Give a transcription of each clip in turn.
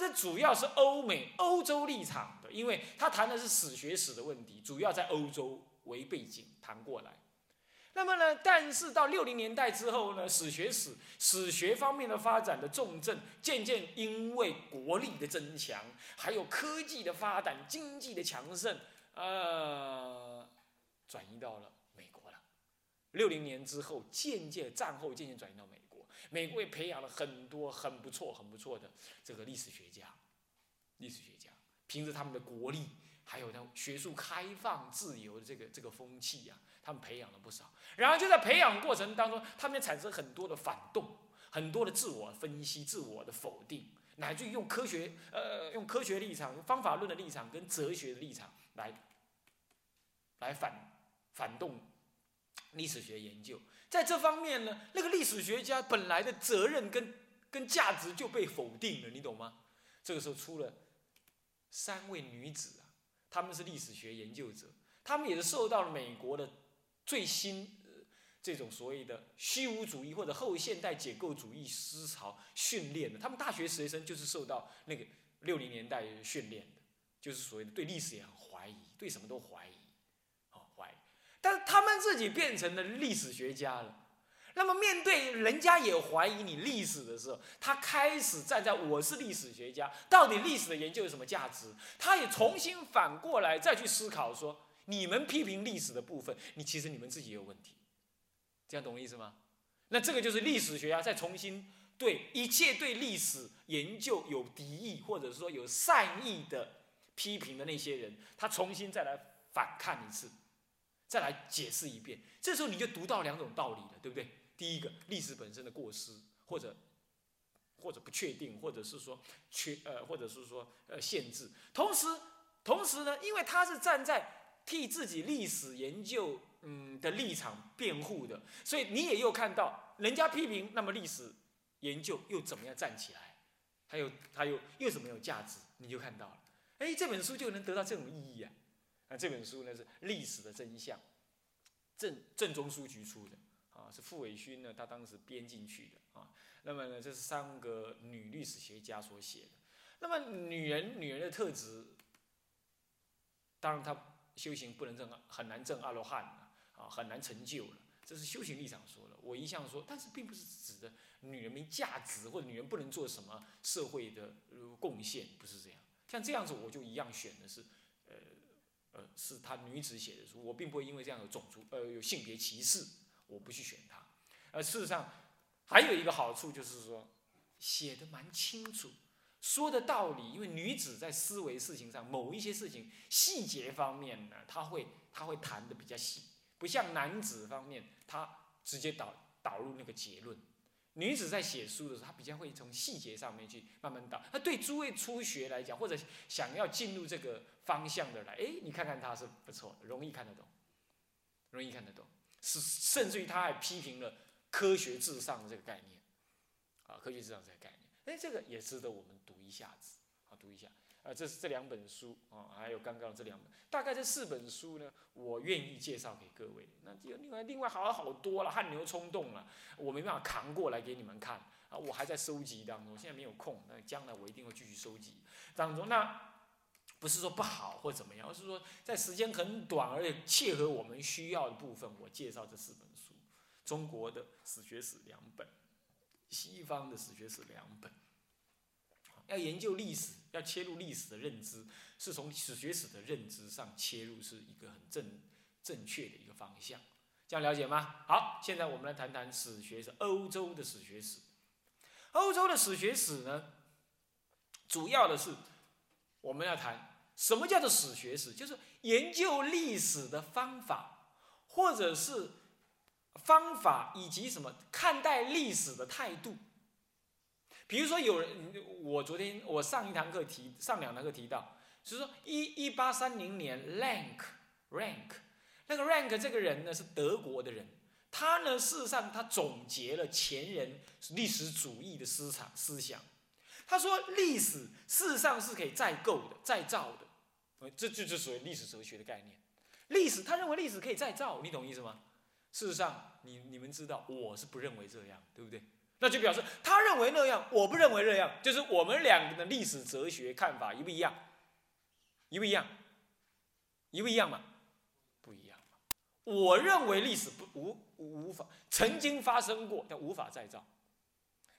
这主要是欧美、欧洲立场的，因为他谈的是史学史的问题，主要在欧洲为背景谈过来。那么呢，但是到六零年代之后呢，史学史、史学方面的发展的重镇，渐渐因为国力的增强，还有科技的发展、经济的强盛，呃，转移到了美国了。六零年之后，渐渐战后渐渐转移到美国，美国也培养了很多很不错、很不错的这个历史学家，历史学家凭着他们的国力，还有呢学术开放、自由的这个这个风气呀。他们培养了不少，然后就在培养过程当中，他们产生很多的反动，很多的自我分析、自我的否定，乃至于用科学呃用科学立场、方法论的立场跟哲学的立场来来反反动历史学研究。在这方面呢，那个历史学家本来的责任跟跟价值就被否定了，你懂吗？这个时候出了三位女子啊，她们是历史学研究者，她们也是受到了美国的。最新这种所谓的虚无主义或者后现代解构主义思潮训练的，他们大学学生就是受到那个六零年代训练的，就是所谓的对历史也很怀疑，对什么都，怀疑。但是他们自己变成了历史学家了，那么面对人家也怀疑你历史的时候，他开始站在我是历史学家，到底历史的研究有什么价值？他也重新反过来再去思考说。你们批评历史的部分，你其实你们自己也有问题，这样懂我意思吗？那这个就是历史学家再重新对一切对历史研究有敌意或者说有善意的批评的那些人，他重新再来反看一次，再来解释一遍。这时候你就读到两种道理了，对不对？第一个，历史本身的过失，或者或者不确定，或者是说缺呃，或者是说呃限制。同时，同时呢，因为他是站在替自己历史研究嗯的立场辩护的，所以你也又看到人家批评，那么历史研究又怎么样站起来？还有还有又怎么有价值？你就看到了，哎，这本书就能得到这种意义啊！那这本书呢是《历史的真相》，正正中书局出的啊，是傅伟勋呢他当时编进去的啊。那么呢，这是三个女历史学家所写的。那么女人女人的特质，当然她。修行不能证很难证阿罗汉啊，很难成就了。这是修行立场说的。我一向说，但是并不是指的女人没价值，或者女人不能做什么社会的贡献，不是这样。像这样子，我就一样选的是，呃，是她女子写的书，我并不会因为这样有种族呃有性别歧视，我不去选她。而事实上，还有一个好处就是说，写的蛮清楚。说的道理，因为女子在思维事情上，某一些事情细节方面呢，她会她会谈的比较细，不像男子方面，他直接导导入那个结论。女子在写书的时候，她比较会从细节上面去慢慢导。那对诸位初学来讲，或者想要进入这个方向的来，哎，你看看他是不错，容易看得懂，容易看得懂。是甚至于他还批评了科学至上的这个概念，啊，科学至上这个概念。哎，这个也值得我们读一下子，好读一下。啊，这是这两本书啊，还有刚刚这两本，大概这四本书呢，我愿意介绍给各位。那这另外另外好好多了，汗牛充栋了，我没办法扛过来给你们看啊，我还在收集当中，现在没有空。那将来我一定会继续收集当中。那不是说不好或怎么样，而是说在时间很短而且切合我们需要的部分，我介绍这四本书：中国的史学史两本。西方的史学史两本，要研究历史，要切入历史的认知，是从史学史的认知上切入，是一个很正正确的一个方向。这样了解吗？好，现在我们来谈谈史学史，欧洲的史学史。欧洲的史学史呢，主要的是我们要谈什么叫做史学史，就是研究历史的方法，或者是。方法以及什么看待历史的态度，比如说有人，我昨天我上一堂课提，上两堂课提到，就是说一一八三零年，Rank Rank 那个 Rank 这个人呢是德国的人，他呢事实上他总结了前人历史主义的思想思想，他说历史事实上是可以再构的、再造的，这就是属于历史哲学的概念。历史他认为历史可以再造，你懂意思吗？事实上，你你们知道，我是不认为这样，对不对？那就表示他认为那样，我不认为那样，就是我们两个的历史哲学看法一不一样？一不一样？一不一样嘛？不一样嘛？我认为历史不无无法曾经发生过，但无法再造，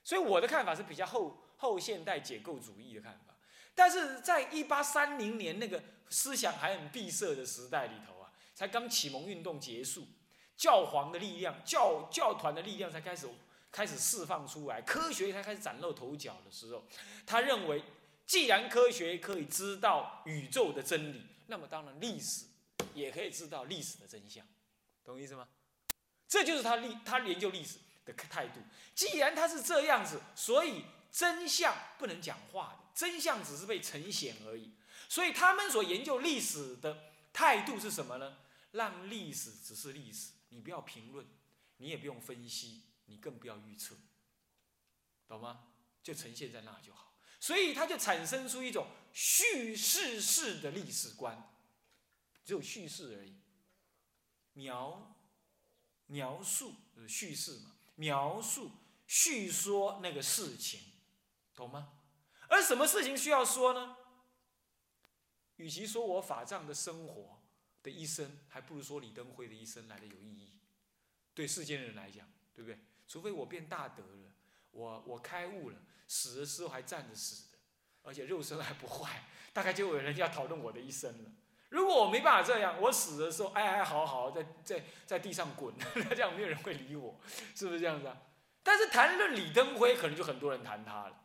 所以我的看法是比较后后现代解构主义的看法。但是在一八三零年那个思想还很闭塞的时代里头啊，才刚启蒙运动结束，教皇的力量、教教团的力量才开始开始释放出来，科学才开始崭露头角的时候，他认为，既然科学可以知道宇宙的真理，那么当然历史也可以知道历史的真相，懂意思吗？这就是他历他研究历史的态度。既然他是这样子，所以真相不能讲话的。真相只是被呈现而已，所以他们所研究历史的态度是什么呢？让历史只是历史，你不要评论，你也不用分析，你更不要预测，懂吗？就呈现在那就好。所以它就产生出一种叙事式的历史观，只有叙事而已，描描述叙事嘛，描述叙说那个事情，懂吗？而什么事情需要说呢？与其说我法藏的生活的一生，还不如说李登辉的一生来的有意义。对世间人来讲，对不对？除非我变大德了，我我开悟了，死的时候还站着死的，而且肉身还不坏，大概就有人要讨论我的一生了。如果我没办法这样，我死的时候哀哀嚎嚎，在在在地上滚，那 这样没有人会理我，是不是这样子啊？但是谈论李登辉，可能就很多人谈他了。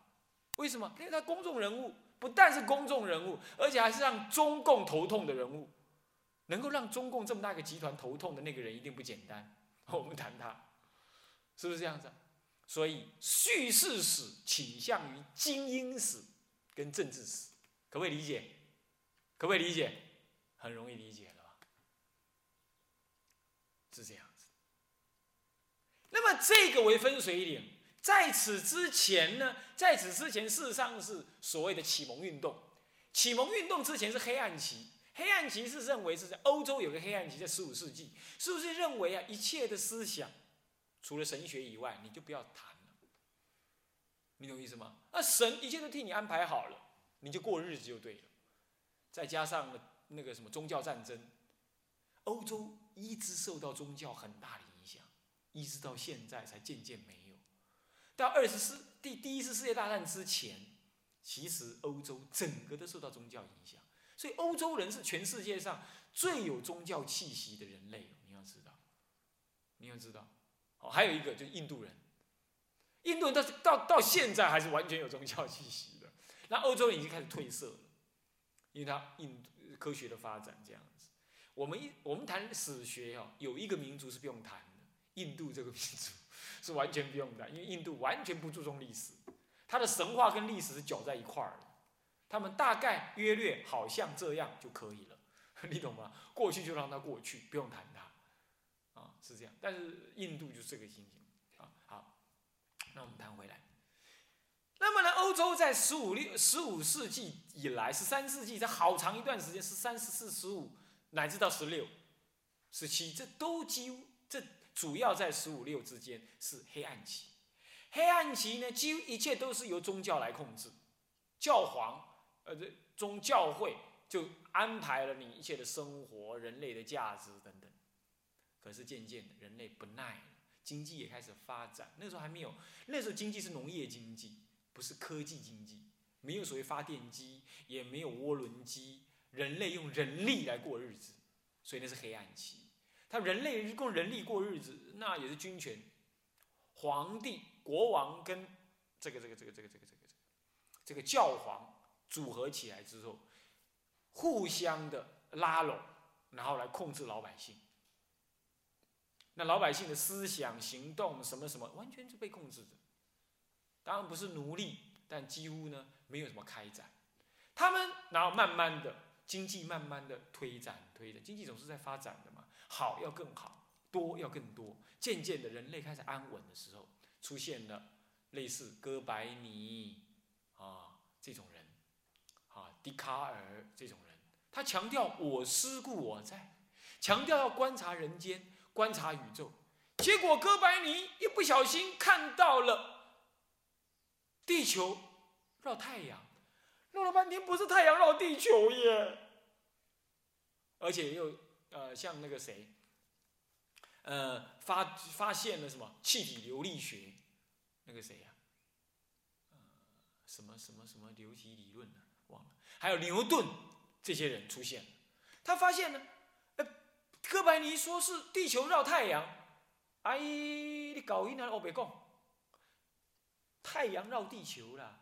为什么？因为他公众人物，不但是公众人物，而且还是让中共头痛的人物。能够让中共这么大一个集团头痛的那个人，一定不简单。我们谈他，是不是这样子？所以叙事史倾向于精英史跟政治史，可不可以理解？可不可以理解？很容易理解了吧？是这样子。那么这个为分水岭。在此之前呢，在此之前，事实上是所谓的启蒙运动。启蒙运动之前是黑暗期，黑暗期是认为是在欧洲有个黑暗期，在十五世纪，是不是认为啊，一切的思想除了神学以外，你就不要谈了？你懂意思吗？那神一切都替你安排好了，你就过日子就对了。再加上那个什么宗教战争，欧洲一直受到宗教很大的影响，一直到现在才渐渐没。到二十世第第一次世界大战之前，其实欧洲整个都受到宗教影响，所以欧洲人是全世界上最有宗教气息的人类。你要知道，你要知道，好，还有一个就是印度人，印度人到到到现在还是完全有宗教气息的。那欧洲人已经开始褪色了，因为他印度科学的发展这样子。我们一我们谈史学哦，有一个民族是不用谈的，印度这个民族。是完全不用的，因为印度完全不注重历史，它的神话跟历史是搅在一块儿的。他们大概约略好像这样就可以了，你懂吗？过去就让它过去，不用谈它，啊，是这样。但是印度就是这个心情啊。好，那我们谈回来。那么呢，欧洲在十五六十五世纪以来，十三世纪，在好长一段时间，十三、十四、十五，乃至到十六、十七，这都几乎。主要在十五六之间是黑暗期，黑暗期呢，几乎一切都是由宗教来控制，教皇，呃，这宗教会就安排了你一切的生活、人类的价值等等。可是渐渐的，人类不耐了，经济也开始发展。那时候还没有，那时候经济是农业经济，不是科技经济，没有所谓发电机，也没有涡轮机，人类用人力来过日子，所以那是黑暗期。他人类用人力过日子，那也是君权，皇帝、国王跟这个、这个、这个、这个、这个、这个、这个教皇组合起来之后，互相的拉拢，然后来控制老百姓。那老百姓的思想、行动什么什么，完全是被控制的。当然不是奴隶，但几乎呢没有什么开展。他们然后慢慢的经济慢慢的推展推的，经济总是在发展的嘛。好要更好，多要更多。渐渐的，人类开始安稳的时候，出现了类似哥白尼啊这种人，啊笛卡尔这种人，他强调我思故我在，强调要观察人间，观察宇宙。结果哥白尼一不小心看到了地球绕太阳，弄了半天不是太阳绕地球耶，而且又呃像那个谁，呃发发现了什么气体流力学，那个谁呀，什么什么什么流体理论呢？忘了，还有牛顿这些人出现了，他发现呢，呃哥白尼说是地球绕太阳，哎，你搞晕了，我别讲。太阳绕地球啦，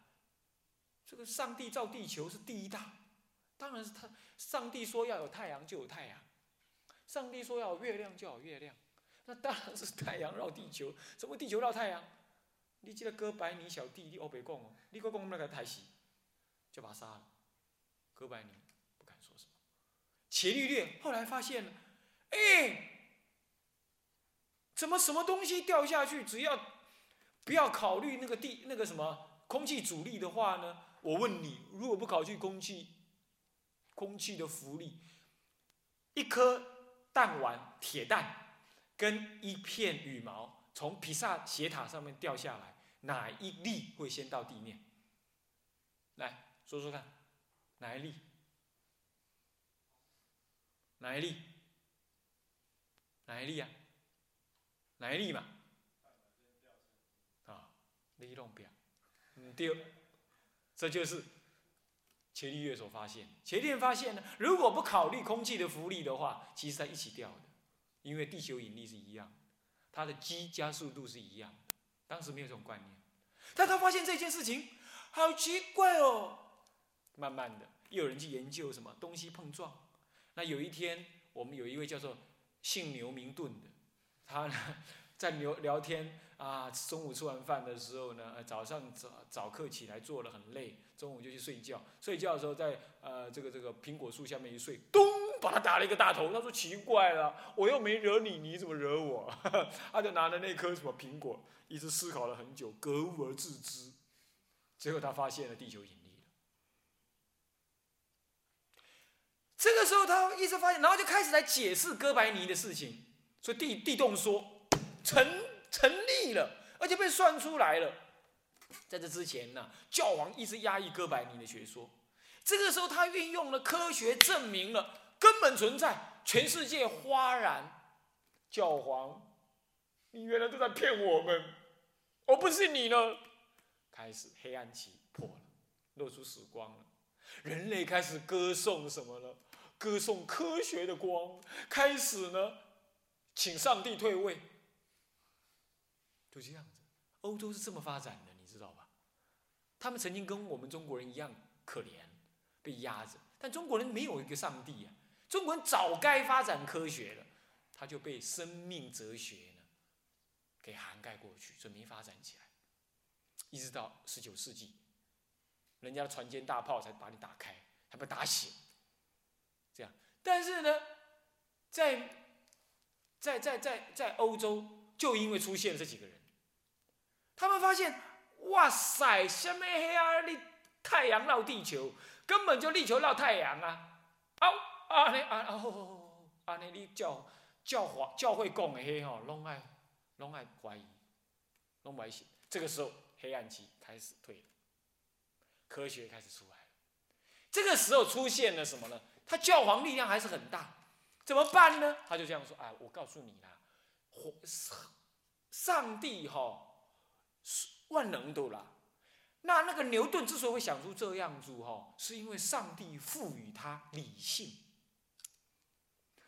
这个上帝造地球是第一大，当然是他。上帝说要有太阳就有太阳，上帝说要有月亮就有月亮，那当然是太阳绕地球。什么地球绕太阳？你记得哥白尼小弟，你欧北讲哦，你讲讲那个太西，就把他杀了。哥白尼不敢说什么。伽利略后来发现了，哎，怎么什么东西掉下去，只要。不要考虑那个地那个什么空气阻力的话呢？我问你，如果不考虑空气空气的浮力，一颗弹丸铁弹跟一片羽毛从皮萨斜塔上面掉下来，哪一粒会先到地面？来说说看，哪一粒？哪一粒？哪一粒啊？哪一粒嘛？啊理论表，嗯，对，这就是伽利略所发现。伽利略发现呢，如果不考虑空气的浮力的话，其实它一起掉的，因为地球引力是一样，它的 g 加速度是一样。当时没有这种观念，但他发现这件事情好奇怪哦。慢慢的，又有人去研究什么东西碰撞。那有一天，我们有一位叫做姓牛名顿的，他呢在聊聊天。啊，中午吃完饭的时候呢，早上早早课起来做了很累，中午就去睡觉。睡觉的时候在呃这个这个苹果树下面一睡，咚，把他打了一个大头。他说奇怪了，我又没惹你，你怎么惹我？他就拿着那颗什么苹果，一直思考了很久，格物而致之。最后他发现了地球引力。这个时候他一直发现，然后就开始来解释哥白尼的事情。所以地地动说成。成立了，而且被算出来了。在这之前呢，教皇一直压抑哥白尼的学说。这个时候，他运用了科学证明了根本存在，全世界哗然。教皇，你原来都在骗我们，我不信你呢。开始黑暗期破了，露出曙光了。人类开始歌颂什么呢？歌颂科学的光。开始呢，请上帝退位。就这样子，欧洲是这么发展的，你知道吧？他们曾经跟我们中国人一样可怜，被压着。但中国人没有一个上帝呀，中国人早该发展科学了，他就被生命哲学呢给涵盖过去，所以没发展起来。一直到十九世纪，人家的船坚大炮才把你打开，还不打醒。这样，但是呢，在在在在在欧洲，就因为出现这几个人。他们发现，哇塞，什么黑暗的太阳绕地球，根本就地球绕太阳啊！啊啊那啊哦，啊那你教教华教会讲的黑吼，拢爱拢爱怀疑，拢怀疑。这个时候，黑暗期开始退了，科学开始出来了。这个时候出现了什么呢？他教皇力量还是很大，怎么办呢？他就这样说：啊，我告诉你啦，上帝哈。万能的啦，那那个牛顿之所以会想出这样子哈，是因为上帝赋予他理性，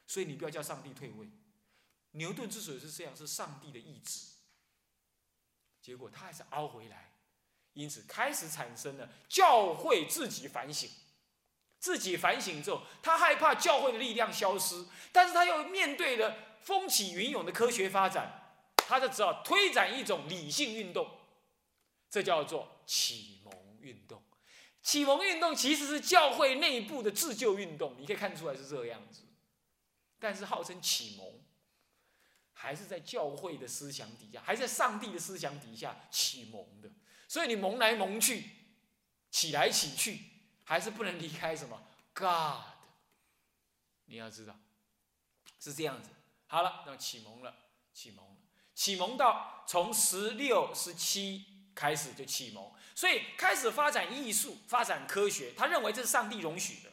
所以你不要叫上帝退位。牛顿之所以是这样，是上帝的意志。结果他还是凹回来，因此开始产生了教会自己反省，自己反省之后，他害怕教会的力量消失，但是他又面对了风起云涌的科学发展。他就只好推展一种理性运动，这叫做启蒙运动。启蒙运动其实是教会内部的自救运动，你可以看出来是这个样子。但是号称启蒙，还是在教会的思想底下，还在上帝的思想底下启蒙的。所以你蒙来蒙去，起来起去，还是不能离开什么 God。你要知道是这样子。好了，那启蒙了，启蒙。启蒙到从十六、十七开始就启蒙，所以开始发展艺术、发展科学，他认为这是上帝容许的。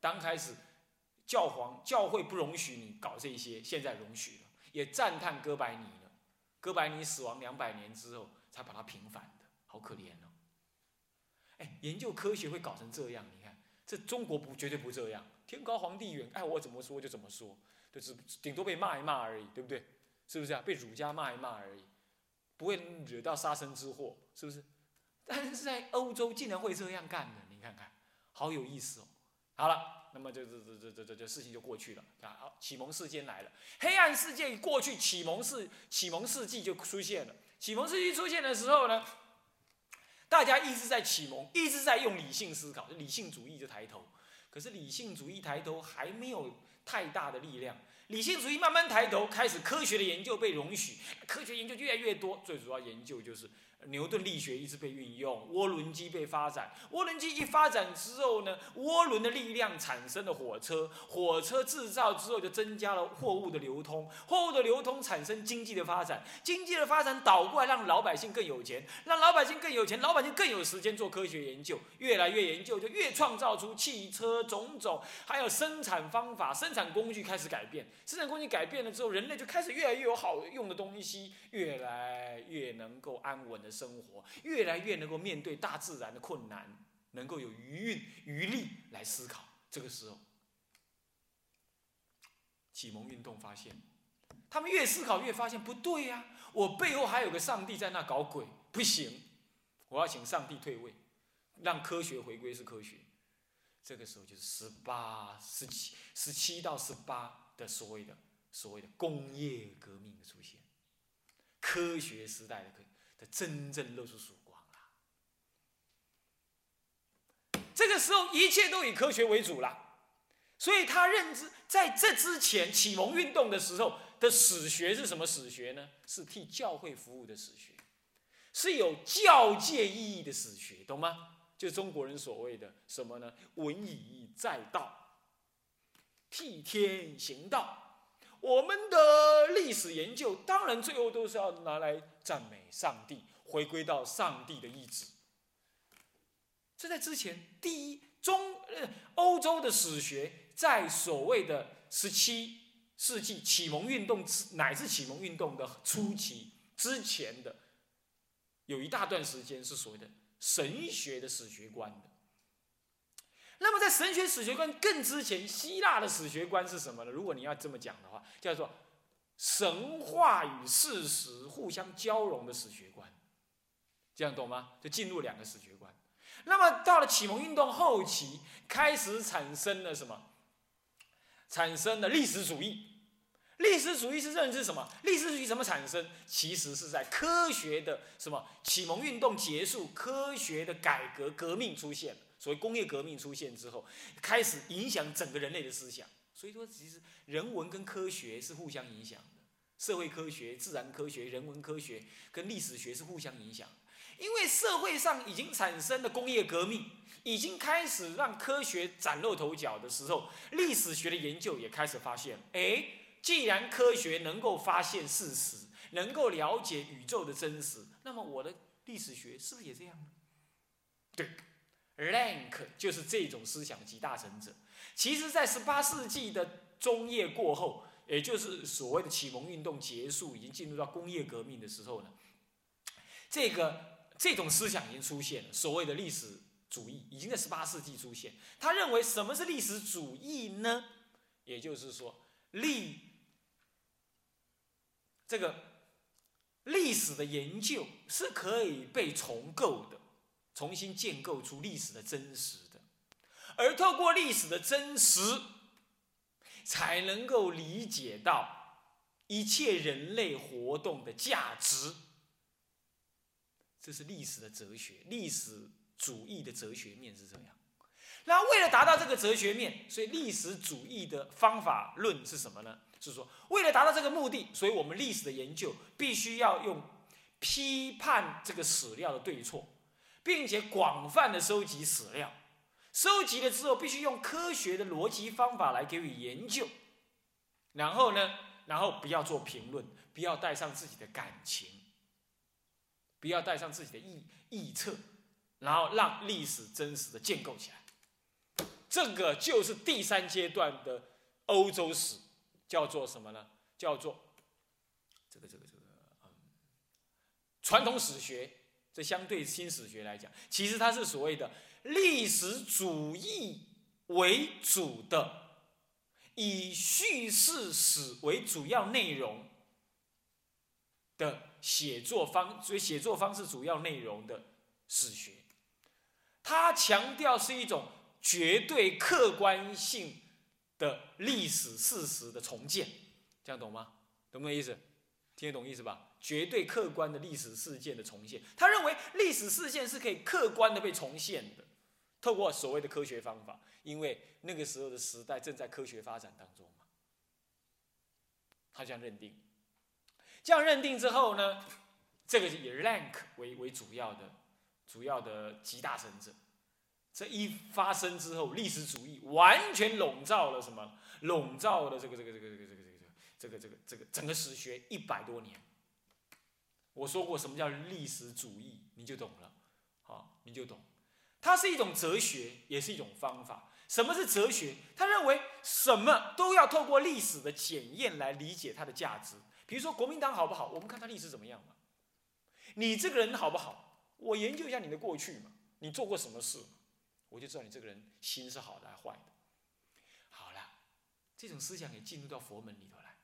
刚开始教皇教会不容许你搞这些，现在容许了，也赞叹哥白尼了。哥白尼死亡两百年之后才把他平反的，好可怜哦。哎，研究科学会搞成这样，你看，这中国不绝对不这样，天高皇帝远，爱我怎么说就怎么说，就是顶多被骂一骂而已，对不对？是不是啊？被儒家骂一骂而已，不会惹到杀身之祸，是不是？但是在欧洲竟然会这样干的，你看看，好有意思哦。好了，那么这这这这这这这事情就过去了啊。好，启蒙事件来了，黑暗世界过去，启蒙世启蒙世纪就出现了。启蒙世纪出现的时候呢，大家一直在启蒙，一直在用理性思考，理性主义就抬头。可是理性主义抬头还没有太大的力量，理性主义慢慢抬头，开始科学的研究被容许，科学研究越来越多，最主要研究就是。牛顿力学一直被运用，涡轮机被发展。涡轮机一发展之后呢，涡轮的力量产生了火车，火车制造之后就增加了货物的流通，货物的流通产生经济的发展，经济的发展倒过来让老百姓更有钱，让老百姓更有钱，老百姓更有时间做科学研究，越来越研究就越创造出汽车种种，还有生产方法、生产工具开始改变，生产工具改变了之后，人类就开始越来越有好用的东西，越来越能够安稳的。生活越来越能够面对大自然的困难，能够有余韵余力来思考。这个时候，启蒙运动发现，他们越思考越发现不对呀，我背后还有个上帝在那搞鬼，不行，我要请上帝退位，让科学回归是科学。这个时候就是十八、十七、十七到十八的所谓的所谓的工业革命的出现，科学时代的科。的真正露出曙光了。这个时候，一切都以科学为主了，所以他认知在这之前启蒙运动的时候的史学是什么史学呢？是替教会服务的史学，是有教界意义的史学，懂吗？就中国人所谓的什么呢？文以载道，替天行道。我们的历史研究当然最后都是要拿来赞美上帝，回归到上帝的意志。这在之前，第一中呃欧洲的史学在所谓的十七世纪启蒙运动乃至启蒙运动的初期之前的，有一大段时间是所谓的神学的史学观的。那么在神学史学观更之前，希腊的史学观是什么呢？如果你要这么讲的话，叫做神话与事实互相交融的史学观，这样懂吗？就进入两个史学观。那么到了启蒙运动后期，开始产生了什么？产生了历史主义。历史主义是认知什么？历史主义怎么产生？其实是在科学的什么？启蒙运动结束，科学的改革革命出现。所谓工业革命出现之后，开始影响整个人类的思想。所以说，其实人文跟科学是互相影响的，社会科学、自然科学、人文科学跟历史学是互相影响。因为社会上已经产生了工业革命，已经开始让科学崭露头角的时候，历史学的研究也开始发现：哎，既然科学能够发现事实，能够了解宇宙的真实，那么我的历史学是不是也这样呢？对。Rank 就是这种思想集大成者。其实，在十八世纪的中叶过后，也就是所谓的启蒙运动结束，已经进入到工业革命的时候呢，这个这种思想已经出现了。所谓的历史主义已经在十八世纪出现。他认为什么是历史主义呢？也就是说，历这个历史的研究是可以被重构的。重新建构出历史的真实，而透过历史的真实，才能够理解到一切人类活动的价值。这是历史的哲学，历史主义的哲学面是这样。那为了达到这个哲学面，所以历史主义的方法论是什么呢？是说，为了达到这个目的，所以我们历史的研究必须要用批判这个史料的对错。并且广泛的收集史料，收集了之后必须用科学的逻辑方法来给予研究，然后呢，然后不要做评论，不要带上自己的感情，不要带上自己的臆臆测，然后让历史真实的建构起来。这个就是第三阶段的欧洲史，叫做什么呢？叫做这个这个这个嗯，传统史学。这相对新史学来讲，其实它是所谓的历史主义为主的，以叙事史为主要内容的写作方，所以写作方式主要内容的史学。它强调是一种绝对客观性的历史事实的重建，这样懂吗？懂不懂意思？听得懂意思吧？绝对客观的历史事件的重现，他认为历史事件是可以客观的被重现的，透过所谓的科学方法，因为那个时候的时代正在科学发展当中嘛。他这样认定，这样认定之后呢，这个以 Rank 为为主要的主要的集大成者，这一发生之后，历史主义完全笼罩了什么？笼罩了这个这个这个这个这个这个这个这个这个整个史学一百多年。我说过什么叫历史主义，你就懂了，好，你就懂。它是一种哲学，也是一种方法。什么是哲学？他认为什么都要透过历史的检验来理解它的价值。比如说国民党好不好，我们看它历史怎么样嘛。你这个人好不好，我研究一下你的过去嘛，你做过什么事，我就知道你这个人心是好的还是坏的。好了，这种思想也进入到佛门里头来。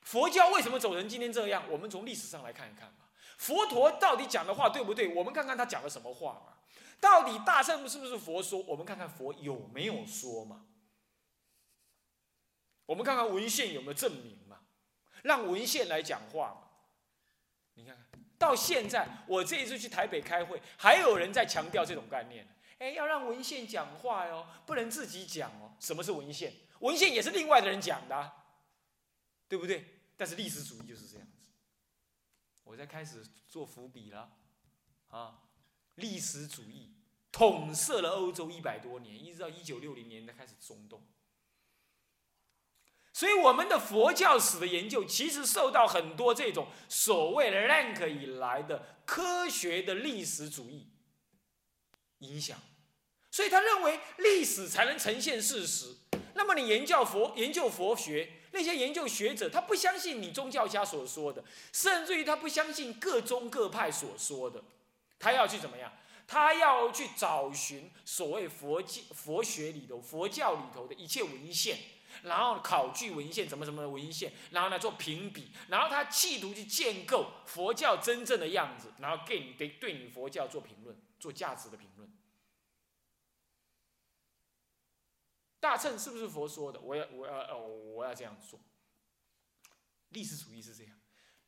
佛教为什么走成今天这样？我们从历史上来看一看嘛。佛陀到底讲的话对不对？我们看看他讲了什么话嘛？到底大乘是不是佛说？我们看看佛有没有说嘛？我们看看文献有没有证明嘛？让文献来讲话嘛？你看看到现在，我这一次去台北开会，还有人在强调这种概念。哎，要让文献讲话哟，不能自己讲哦。什么是文献？文献也是另外的人讲的，对不对？但是历史主义就是这样子。我在开始做伏笔了，啊，历史主义统摄了欧洲一百多年，一直到一九六零年才开始松动。所以我们的佛教史的研究，其实受到很多这种所谓的 rank 以来的科学的历史主义影响。所以他认为历史才能呈现事实。那么你研究佛，研究佛学。那些研究学者，他不相信你宗教家所说的，甚至于他不相信各宗各派所说的，他要去怎么样？他要去找寻所谓佛教、佛学里头、佛教里头的一切文献，然后考据文献，怎么怎么的文献，然后呢做评比，然后他企图去建构佛教真正的样子，然后给你对对你佛教做评论，做价值的评论。大乘是不是佛说的？我要，我要，我要这样做。历史主义是这样。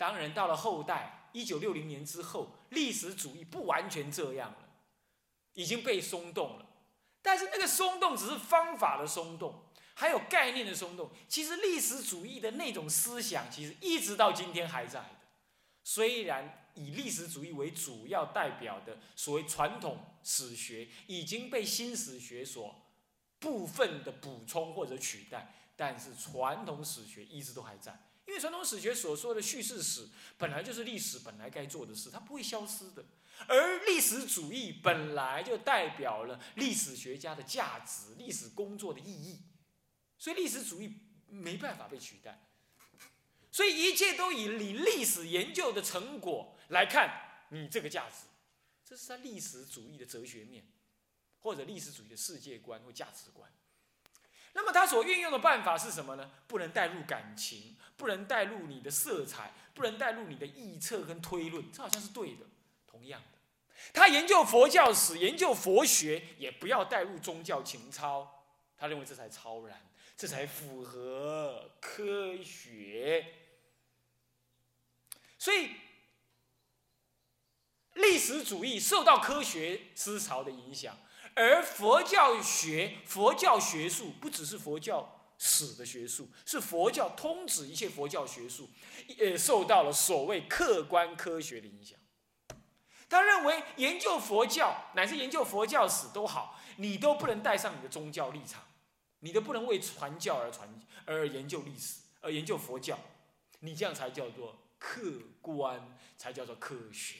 当然，到了后代，一九六零年之后，历史主义不完全这样了，已经被松动了。但是那个松动只是方法的松动，还有概念的松动。其实历史主义的那种思想，其实一直到今天还在的。虽然以历史主义为主要代表的所谓传统史学，已经被新史学所。部分的补充或者取代，但是传统史学一直都还在，因为传统史学所说的叙事史本来就是历史本来该做的事，它不会消失的。而历史主义本来就代表了历史学家的价值、历史工作的意义，所以历史主义没办法被取代。所以一切都以你历史研究的成果来看你这个价值，这是他历史主义的哲学面。或者历史主义的世界观或价值观，那么他所运用的办法是什么呢？不能带入感情，不能带入你的色彩，不能带入你的臆测跟推论，这好像是对的。同样的，他研究佛教史、研究佛学，也不要带入宗教情操，他认为这才超然，这才符合科学。所以，历史主义受到科学思潮的影响。而佛教学、佛教学术不只是佛教史的学术，是佛教通指一切佛教学术，也受到了所谓客观科学的影响。他认为研究佛教乃至研究佛教史都好，你都不能带上你的宗教立场，你都不能为传教而传而研究历史，而研究佛教，你这样才叫做客观，才叫做科学，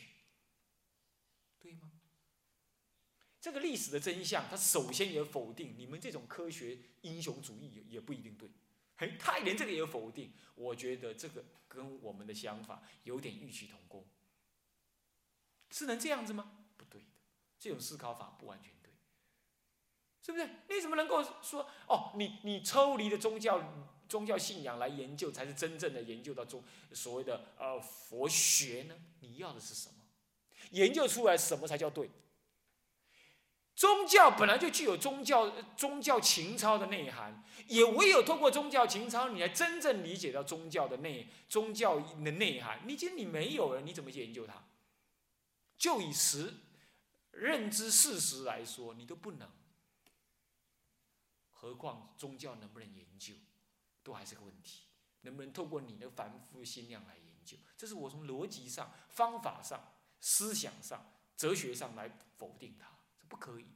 对吗？这个历史的真相，它首先也否定你们这种科学英雄主义也不一定对。嘿，他连这个也否定，我觉得这个跟我们的想法有点异曲同工。是能这样子吗？不对的，这种思考法不完全对，是不是？你怎么能够说哦？你你抽离的宗教宗教信仰来研究，才是真正的研究到中所谓的呃佛学呢？你要的是什么？研究出来什么才叫对？宗教本来就具有宗教宗教情操的内涵，也唯有通过宗教情操，你才真正理解到宗教的内宗教的内涵。你既然你没有了，你怎么去研究它？就以实认知事实来说，你都不能，何况宗教能不能研究，都还是个问题。能不能透过你的凡夫心量来研究？这是我从逻辑上、方法上、思想上、哲学上来否定它，不可以的。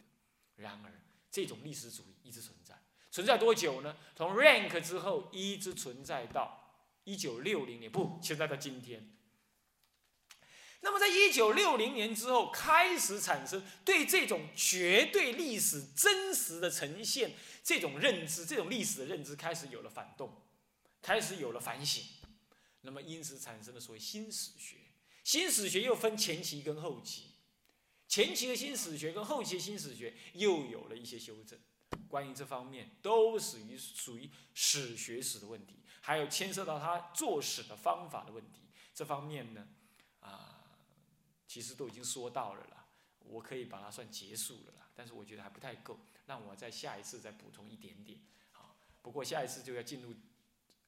然而，这种历史主义一直存在，存在多久呢？从 Rank 之后一直存在到一九六零年，不，存在到今天。那么，在一九六零年之后，开始产生对这种绝对历史真实的呈现这种认知，这种历史的认知开始有了反动，开始有了反省。那么，因此产生了所谓新史学。新史学又分前期跟后期，前期的新史学跟后期的新史学又有了一些修正。关于这方面，都属于属于史学史的问题，还有牵涉到他做史的方法的问题。这方面呢，啊。其实都已经说到了啦，我可以把它算结束了啦，但是我觉得还不太够，让我在下一次再补充一点点。好，不过下一次就要进入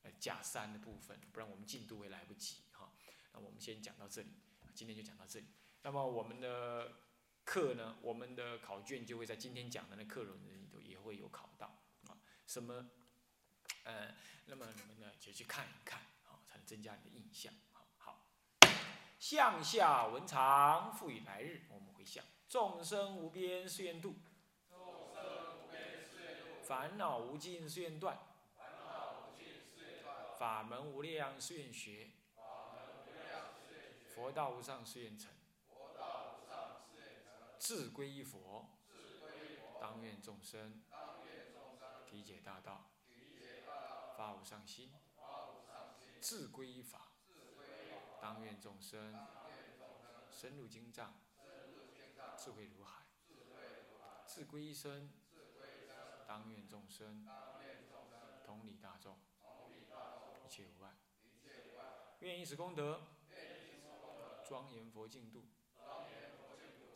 呃假三的部分，不然我们进度会来不及哈。那我们先讲到这里，今天就讲到这里。那么我们的课呢，我们的考卷就会在今天讲的那课文里头也会有考到啊。什么？呃，那么你们呢就去看一看啊，才能增加你的印象。好向下文长，赋予来日。我们回向：众生无边誓愿度，众生无边誓愿度烦恼无尽誓愿断烦恼无尽誓愿断，法门无量誓愿学，佛道无上誓愿成。志归一佛，当愿众生体解大道，发无上心；志归一法。当愿众生深入经藏，智慧如海；智归一生，当愿众生同理大众，一切无碍。愿以此功德，庄严佛净土，